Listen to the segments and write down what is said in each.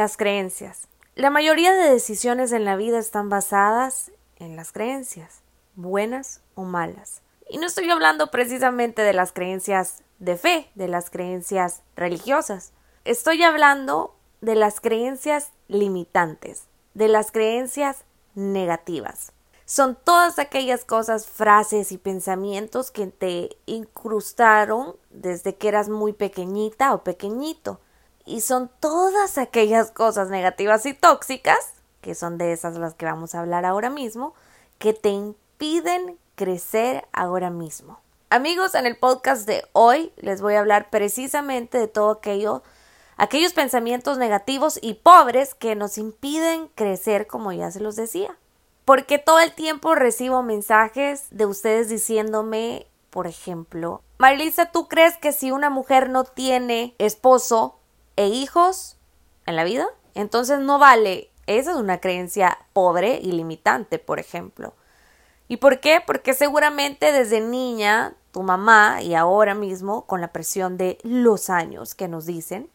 Las creencias. La mayoría de decisiones en la vida están basadas en las creencias, buenas o malas. Y no estoy hablando precisamente de las creencias de fe, de las creencias religiosas. Estoy hablando de las creencias limitantes, de las creencias negativas. Son todas aquellas cosas, frases y pensamientos que te incrustaron desde que eras muy pequeñita o pequeñito. Y son todas aquellas cosas negativas y tóxicas, que son de esas las que vamos a hablar ahora mismo, que te impiden crecer ahora mismo. Amigos, en el podcast de hoy les voy a hablar precisamente de todo aquello, aquellos pensamientos negativos y pobres que nos impiden crecer, como ya se los decía. Porque todo el tiempo recibo mensajes de ustedes diciéndome, por ejemplo, Marilisa, ¿tú crees que si una mujer no tiene esposo e hijos en la vida, entonces no vale? Esa es una creencia pobre y limitante, por ejemplo. ¿Y por qué? Porque seguramente desde niña tu mamá y ahora mismo con la presión de los años que nos dicen,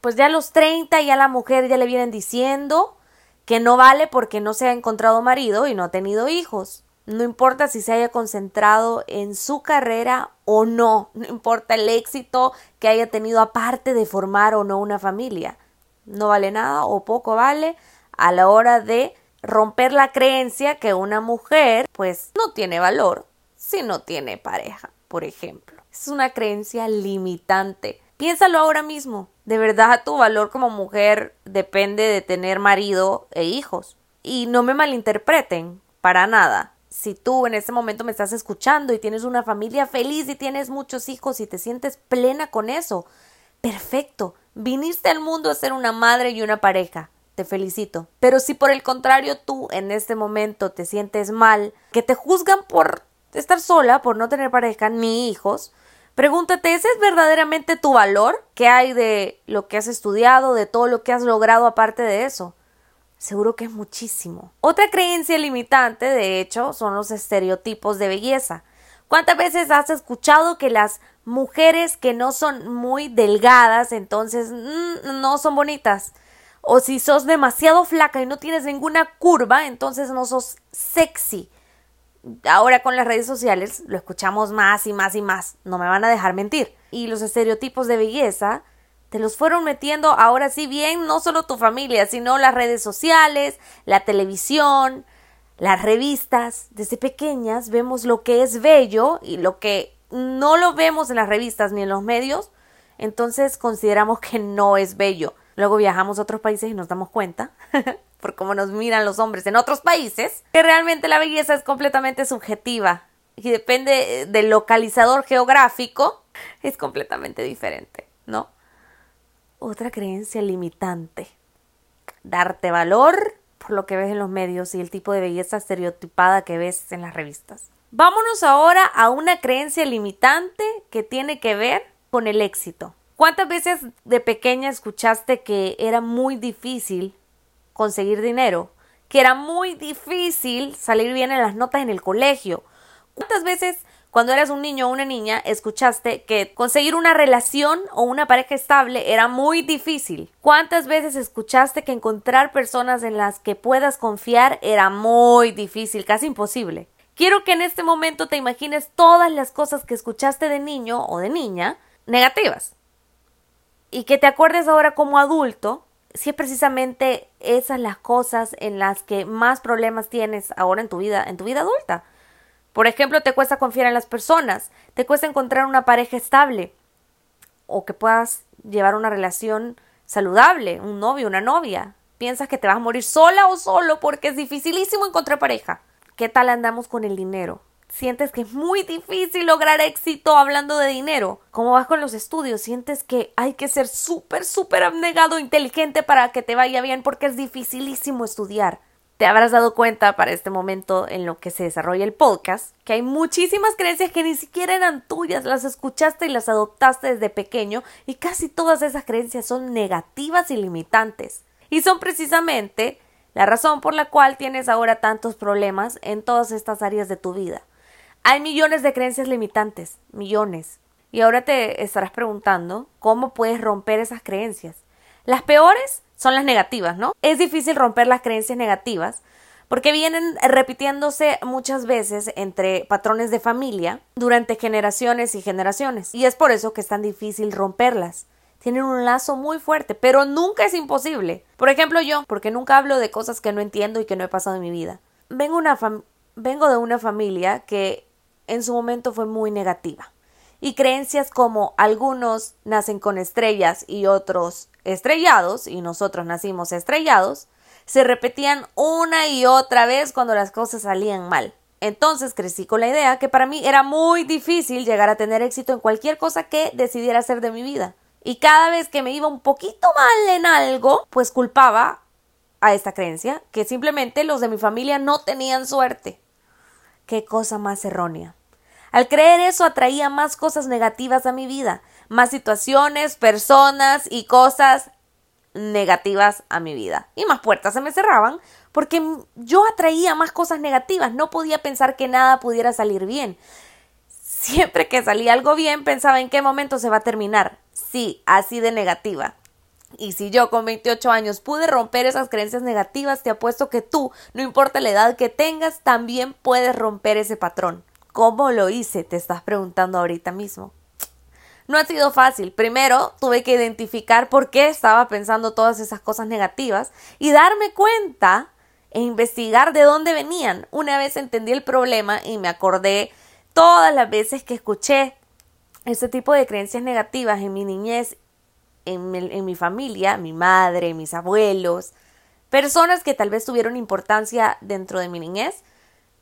pues ya a los 30 ya la mujer ya le vienen diciendo que no vale porque no se ha encontrado marido y no ha tenido hijos. No importa si se haya concentrado en su carrera o no, no importa el éxito que haya tenido aparte de formar o no una familia. No vale nada o poco vale a la hora de romper la creencia que una mujer pues no tiene valor si no tiene pareja por ejemplo. Es una creencia limitante. Piénsalo ahora mismo. De verdad tu valor como mujer depende de tener marido e hijos. Y no me malinterpreten, para nada. Si tú en este momento me estás escuchando y tienes una familia feliz y tienes muchos hijos y te sientes plena con eso, perfecto. Viniste al mundo a ser una madre y una pareja. Te felicito. Pero si por el contrario tú en este momento te sientes mal, que te juzgan por estar sola, por no tener pareja ni hijos, pregúntate, ¿ese es verdaderamente tu valor? ¿Qué hay de lo que has estudiado, de todo lo que has logrado aparte de eso? Seguro que es muchísimo. Otra creencia limitante, de hecho, son los estereotipos de belleza. ¿Cuántas veces has escuchado que las mujeres que no son muy delgadas, entonces mm, no son bonitas? O si sos demasiado flaca y no tienes ninguna curva, entonces no sos sexy ahora con las redes sociales lo escuchamos más y más y más, no me van a dejar mentir. Y los estereotipos de belleza te los fueron metiendo ahora sí bien, no solo tu familia, sino las redes sociales, la televisión, las revistas. Desde pequeñas vemos lo que es bello y lo que no lo vemos en las revistas ni en los medios, entonces consideramos que no es bello. Luego viajamos a otros países y nos damos cuenta por cómo nos miran los hombres en otros países, que realmente la belleza es completamente subjetiva y depende del localizador geográfico, es completamente diferente, ¿no? Otra creencia limitante. Darte valor por lo que ves en los medios y el tipo de belleza estereotipada que ves en las revistas. Vámonos ahora a una creencia limitante que tiene que ver con el éxito. ¿Cuántas veces de pequeña escuchaste que era muy difícil conseguir dinero, que era muy difícil salir bien en las notas en el colegio. ¿Cuántas veces cuando eras un niño o una niña escuchaste que conseguir una relación o una pareja estable era muy difícil? ¿Cuántas veces escuchaste que encontrar personas en las que puedas confiar era muy difícil, casi imposible? Quiero que en este momento te imagines todas las cosas que escuchaste de niño o de niña negativas. Y que te acuerdes ahora como adulto si es precisamente esas las cosas en las que más problemas tienes ahora en tu vida, en tu vida adulta. Por ejemplo, te cuesta confiar en las personas, te cuesta encontrar una pareja estable o que puedas llevar una relación saludable, un novio, una novia. Piensas que te vas a morir sola o solo porque es dificilísimo encontrar pareja. ¿Qué tal andamos con el dinero? sientes que es muy difícil lograr éxito hablando de dinero. ¿Cómo vas con los estudios? Sientes que hay que ser súper, súper abnegado, inteligente para que te vaya bien porque es dificilísimo estudiar. Te habrás dado cuenta para este momento en lo que se desarrolla el podcast que hay muchísimas creencias que ni siquiera eran tuyas, las escuchaste y las adoptaste desde pequeño y casi todas esas creencias son negativas y limitantes. Y son precisamente la razón por la cual tienes ahora tantos problemas en todas estas áreas de tu vida. Hay millones de creencias limitantes, millones. Y ahora te estarás preguntando cómo puedes romper esas creencias. Las peores son las negativas, ¿no? Es difícil romper las creencias negativas porque vienen repitiéndose muchas veces entre patrones de familia durante generaciones y generaciones. Y es por eso que es tan difícil romperlas. Tienen un lazo muy fuerte, pero nunca es imposible. Por ejemplo, yo, porque nunca hablo de cosas que no entiendo y que no he pasado en mi vida. Vengo, vengo de una familia que en su momento fue muy negativa. Y creencias como algunos nacen con estrellas y otros estrellados, y nosotros nacimos estrellados, se repetían una y otra vez cuando las cosas salían mal. Entonces crecí con la idea que para mí era muy difícil llegar a tener éxito en cualquier cosa que decidiera hacer de mi vida. Y cada vez que me iba un poquito mal en algo, pues culpaba a esta creencia que simplemente los de mi familia no tenían suerte. Qué cosa más errónea. Al creer eso atraía más cosas negativas a mi vida, más situaciones, personas y cosas negativas a mi vida. Y más puertas se me cerraban porque yo atraía más cosas negativas, no podía pensar que nada pudiera salir bien. Siempre que salía algo bien pensaba en qué momento se va a terminar. Sí, así de negativa. Y si yo con 28 años pude romper esas creencias negativas, te apuesto que tú, no importa la edad que tengas, también puedes romper ese patrón. ¿Cómo lo hice? Te estás preguntando ahorita mismo. No ha sido fácil. Primero tuve que identificar por qué estaba pensando todas esas cosas negativas y darme cuenta e investigar de dónde venían. Una vez entendí el problema y me acordé todas las veces que escuché este tipo de creencias negativas en mi niñez, en mi, en mi familia, mi madre, mis abuelos, personas que tal vez tuvieron importancia dentro de mi niñez,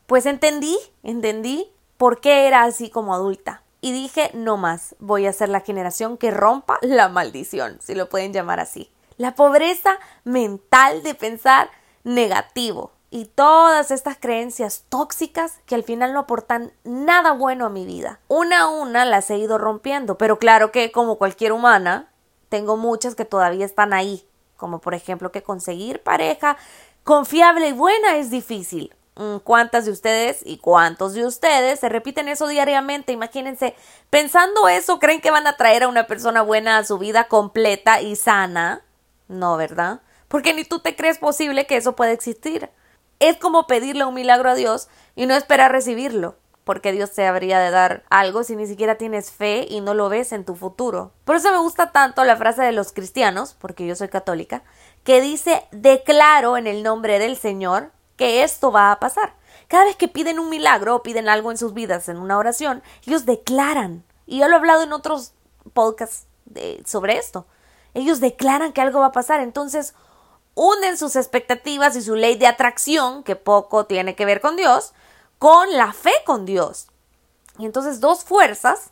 pues entendí, entendí por qué era así como adulta y dije, no más, voy a ser la generación que rompa la maldición, si lo pueden llamar así. La pobreza mental de pensar negativo y todas estas creencias tóxicas que al final no aportan nada bueno a mi vida. Una a una las he ido rompiendo, pero claro que como cualquier humana, tengo muchas que todavía están ahí, como por ejemplo que conseguir pareja confiable y buena es difícil. Mm, cuántas de ustedes y cuántos de ustedes se repiten eso diariamente. Imagínense, pensando eso, ¿creen que van a traer a una persona buena a su vida completa y sana? No, ¿verdad? Porque ni tú te crees posible que eso pueda existir. Es como pedirle un milagro a Dios y no esperar recibirlo, porque Dios te habría de dar algo si ni siquiera tienes fe y no lo ves en tu futuro. Por eso me gusta tanto la frase de los cristianos, porque yo soy católica, que dice, declaro en el nombre del Señor que esto va a pasar. Cada vez que piden un milagro o piden algo en sus vidas en una oración, ellos declaran, y yo lo he hablado en otros podcasts sobre esto, ellos declaran que algo va a pasar, entonces unen sus expectativas y su ley de atracción, que poco tiene que ver con Dios, con la fe con Dios. Y entonces dos fuerzas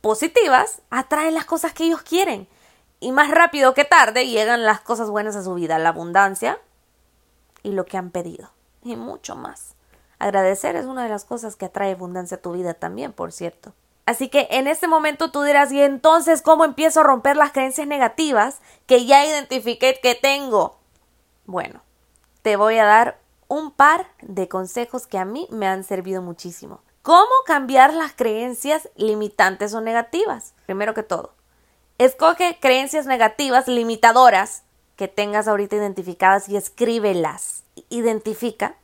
positivas atraen las cosas que ellos quieren. Y más rápido que tarde llegan las cosas buenas a su vida, la abundancia y lo que han pedido y mucho más. Agradecer es una de las cosas que atrae abundancia a tu vida también, por cierto. Así que en este momento tú dirás, ¿y entonces cómo empiezo a romper las creencias negativas que ya identifiqué que tengo? Bueno, te voy a dar un par de consejos que a mí me han servido muchísimo. ¿Cómo cambiar las creencias limitantes o negativas? Primero que todo, escoge creencias negativas limitadoras que tengas ahorita identificadas y escríbelas. Identifica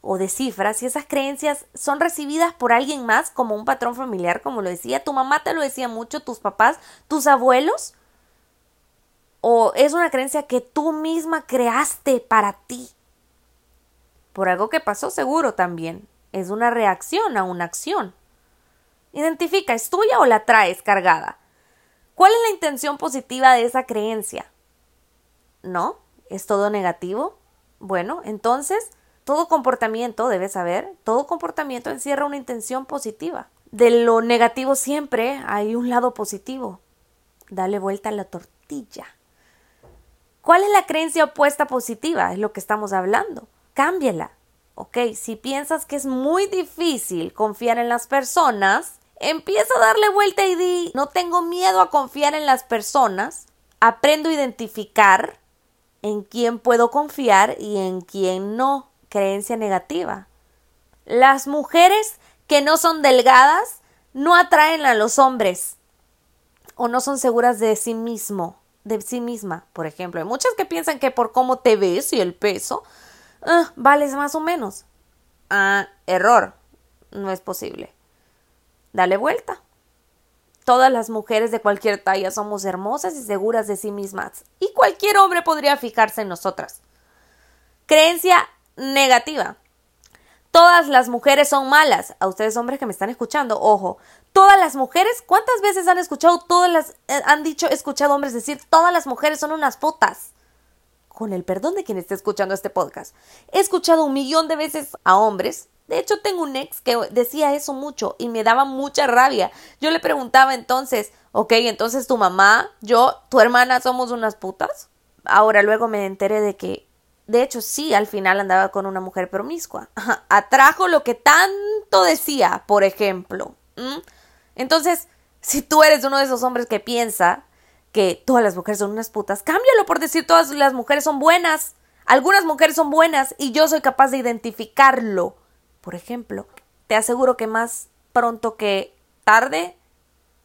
o descifra si esas creencias son recibidas por alguien más como un patrón familiar, como lo decía, tu mamá te lo decía mucho, tus papás, tus abuelos, o es una creencia que tú misma creaste para ti. Por algo que pasó seguro también. Es una reacción a una acción. Identifica, ¿es tuya o la traes cargada? ¿Cuál es la intención positiva de esa creencia? ¿No? ¿Es todo negativo? Bueno, entonces, todo comportamiento, debes saber, todo comportamiento encierra una intención positiva. De lo negativo siempre hay un lado positivo. Dale vuelta a la tortilla. ¿Cuál es la creencia opuesta positiva? Es lo que estamos hablando. Cámbiala. Ok, si piensas que es muy difícil confiar en las personas, empieza a darle vuelta y di, no tengo miedo a confiar en las personas, aprendo a identificar en quién puedo confiar y en quién no. Creencia negativa. Las mujeres que no son delgadas no atraen a los hombres o no son seguras de sí mismo. de sí misma, por ejemplo. Hay muchas que piensan que por cómo te ves y el peso, ah, vales más o menos. Ah, error. No es posible. Dale vuelta. Todas las mujeres de cualquier talla somos hermosas y seguras de sí mismas, y cualquier hombre podría fijarse en nosotras. Creencia negativa. Todas las mujeres son malas. A ustedes hombres que me están escuchando, ojo. Todas las mujeres, ¿cuántas veces han escuchado todas las eh, han dicho, escuchado hombres decir, todas las mujeres son unas putas? Con el perdón de quien esté escuchando este podcast. He escuchado un millón de veces a hombres de hecho, tengo un ex que decía eso mucho y me daba mucha rabia. Yo le preguntaba entonces, ok, entonces tu mamá, yo, tu hermana somos unas putas. Ahora luego me enteré de que, de hecho, sí, al final andaba con una mujer promiscua. Atrajo lo que tanto decía, por ejemplo. Entonces, si tú eres uno de esos hombres que piensa que todas las mujeres son unas putas, cámbialo por decir todas las mujeres son buenas. Algunas mujeres son buenas y yo soy capaz de identificarlo por ejemplo. Te aseguro que más pronto que tarde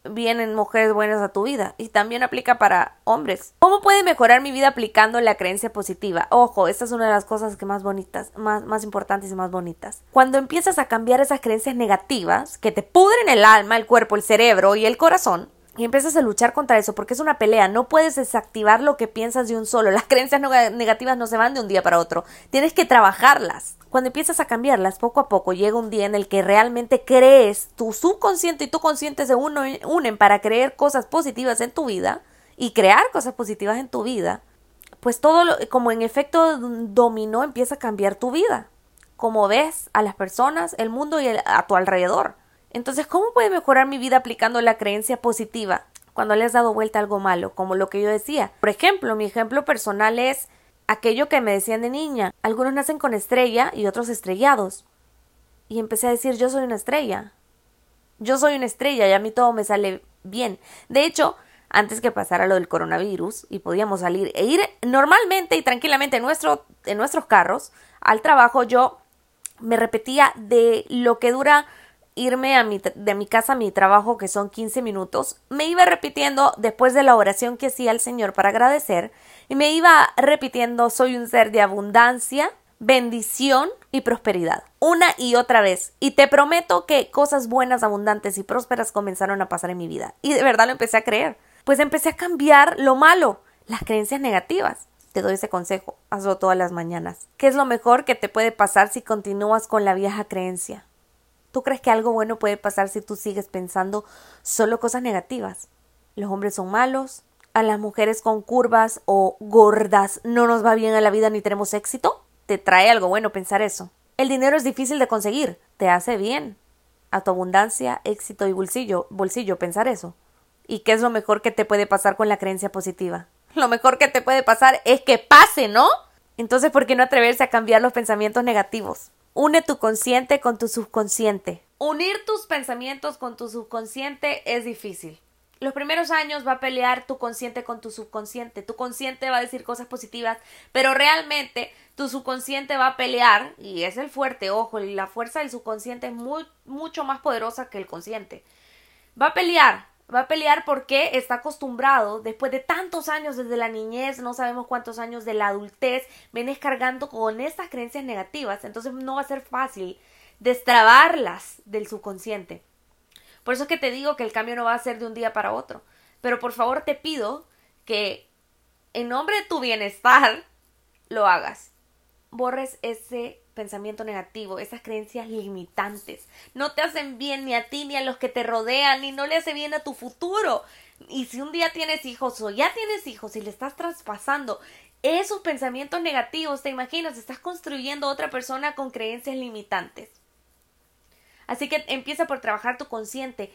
vienen mujeres buenas a tu vida y también aplica para hombres. ¿Cómo puede mejorar mi vida aplicando la creencia positiva? Ojo, esta es una de las cosas que más bonitas, más, más importantes y más bonitas. Cuando empiezas a cambiar esas creencias negativas que te pudren el alma, el cuerpo, el cerebro y el corazón, y empiezas a luchar contra eso porque es una pelea. No puedes desactivar lo que piensas de un solo. Las creencias negativas no se van de un día para otro. Tienes que trabajarlas. Cuando empiezas a cambiarlas poco a poco, llega un día en el que realmente crees, tu subconsciente y tu consciente se unen para creer cosas positivas en tu vida y crear cosas positivas en tu vida. Pues todo, como en efecto dominó, empieza a cambiar tu vida. Como ves a las personas, el mundo y a tu alrededor. Entonces, ¿cómo puede mejorar mi vida aplicando la creencia positiva cuando le has dado vuelta algo malo? Como lo que yo decía. Por ejemplo, mi ejemplo personal es aquello que me decían de niña. Algunos nacen con estrella y otros estrellados. Y empecé a decir, yo soy una estrella. Yo soy una estrella y a mí todo me sale bien. De hecho, antes que pasara lo del coronavirus y podíamos salir e ir normalmente y tranquilamente en, nuestro, en nuestros carros al trabajo, yo me repetía de lo que dura irme de mi casa a mi trabajo, que son 15 minutos, me iba repitiendo después de la oración que hacía al Señor para agradecer, y me iba repitiendo, soy un ser de abundancia, bendición y prosperidad, una y otra vez. Y te prometo que cosas buenas, abundantes y prósperas comenzaron a pasar en mi vida. Y de verdad lo empecé a creer. Pues empecé a cambiar lo malo, las creencias negativas. Te doy ese consejo, hazlo todas las mañanas. ¿Qué es lo mejor que te puede pasar si continúas con la vieja creencia? ¿Tú crees que algo bueno puede pasar si tú sigues pensando solo cosas negativas? Los hombres son malos, a las mujeres con curvas o gordas no nos va bien a la vida ni tenemos éxito. ¿Te trae algo bueno pensar eso? El dinero es difícil de conseguir, te hace bien. A tu abundancia, éxito y bolsillo, bolsillo pensar eso. ¿Y qué es lo mejor que te puede pasar con la creencia positiva? Lo mejor que te puede pasar es que pase, ¿no? Entonces, ¿por qué no atreverse a cambiar los pensamientos negativos? Une tu consciente con tu subconsciente. Unir tus pensamientos con tu subconsciente es difícil. Los primeros años va a pelear tu consciente con tu subconsciente. Tu consciente va a decir cosas positivas, pero realmente tu subconsciente va a pelear, y es el fuerte, ojo, y la fuerza del subconsciente es mucho más poderosa que el consciente. Va a pelear, Va a pelear porque está acostumbrado, después de tantos años desde la niñez, no sabemos cuántos años de la adultez, vienes cargando con estas creencias negativas, entonces no va a ser fácil destrabarlas del subconsciente. Por eso es que te digo que el cambio no va a ser de un día para otro. Pero por favor te pido que en nombre de tu bienestar lo hagas. Borres ese pensamiento negativo, esas creencias limitantes. No te hacen bien ni a ti ni a los que te rodean, ni no le hace bien a tu futuro. Y si un día tienes hijos o ya tienes hijos y le estás traspasando esos pensamientos negativos, te imaginas, estás construyendo otra persona con creencias limitantes. Así que empieza por trabajar tu consciente.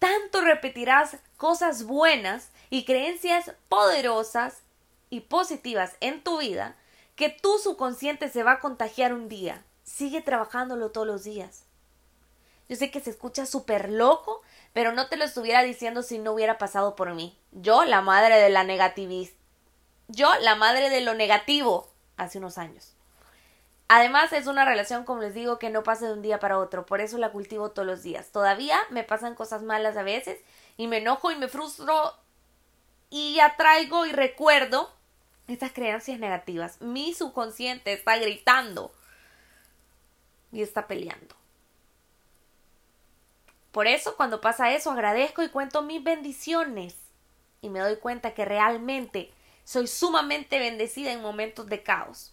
Tanto repetirás cosas buenas y creencias poderosas y positivas en tu vida que tu subconsciente se va a contagiar un día. Sigue trabajándolo todos los días. Yo sé que se escucha súper loco, pero no te lo estuviera diciendo si no hubiera pasado por mí. Yo, la madre de la negatividad. Yo, la madre de lo negativo, hace unos años. Además, es una relación, como les digo, que no pasa de un día para otro. Por eso la cultivo todos los días. Todavía me pasan cosas malas a veces y me enojo y me frustro y atraigo y recuerdo estas creencias negativas. Mi subconsciente está gritando y está peleando. Por eso cuando pasa eso agradezco y cuento mis bendiciones y me doy cuenta que realmente soy sumamente bendecida en momentos de caos.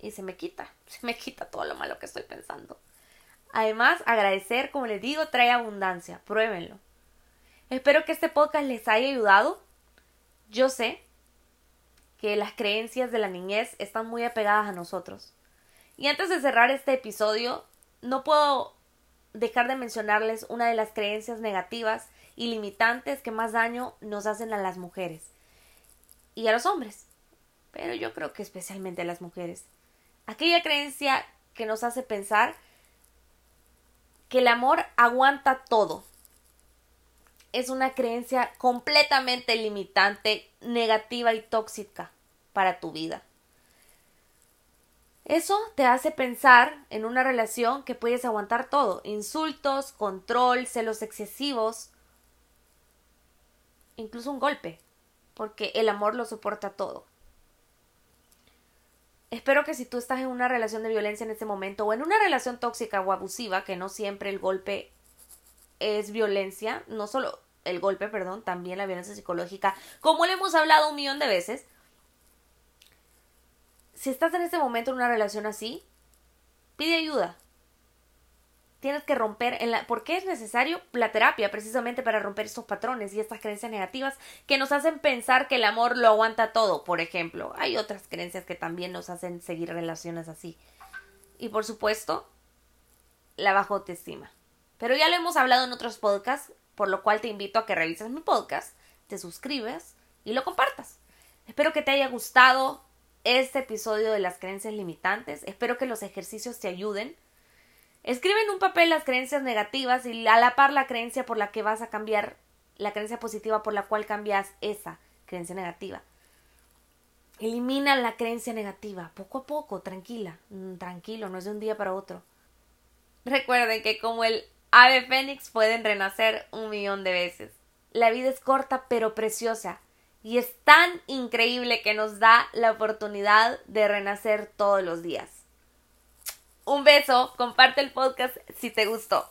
Y se me quita, se me quita todo lo malo que estoy pensando. Además, agradecer, como les digo, trae abundancia. Pruébenlo. Espero que este podcast les haya ayudado. Yo sé que las creencias de la niñez están muy apegadas a nosotros. Y antes de cerrar este episodio, no puedo dejar de mencionarles una de las creencias negativas y limitantes que más daño nos hacen a las mujeres y a los hombres, pero yo creo que especialmente a las mujeres. Aquella creencia que nos hace pensar que el amor aguanta todo. Es una creencia completamente limitante, negativa y tóxica para tu vida. Eso te hace pensar en una relación que puedes aguantar todo, insultos, control, celos excesivos, incluso un golpe, porque el amor lo soporta todo. Espero que si tú estás en una relación de violencia en este momento o en una relación tóxica o abusiva, que no siempre el golpe es violencia, no solo el golpe, perdón, también la violencia psicológica, como le hemos hablado un millón de veces, si estás en este momento en una relación así, pide ayuda. Tienes que romper en la... ¿Por qué es necesario la terapia? Precisamente para romper estos patrones y estas creencias negativas que nos hacen pensar que el amor lo aguanta todo, por ejemplo. Hay otras creencias que también nos hacen seguir relaciones así. Y por supuesto, la baja autoestima. Pero ya lo hemos hablado en otros podcasts, por lo cual te invito a que revises mi podcast, te suscribes y lo compartas. Espero que te haya gustado este episodio de las creencias limitantes. Espero que los ejercicios te ayuden. Escribe en un papel las creencias negativas y a la par la creencia por la que vas a cambiar, la creencia positiva por la cual cambias esa creencia negativa. Elimina la creencia negativa, poco a poco, tranquila, mm, tranquilo, no es de un día para otro. Recuerden que como el ave fénix pueden renacer un millón de veces. La vida es corta pero preciosa y es tan increíble que nos da la oportunidad de renacer todos los días. Un beso, comparte el podcast si te gustó.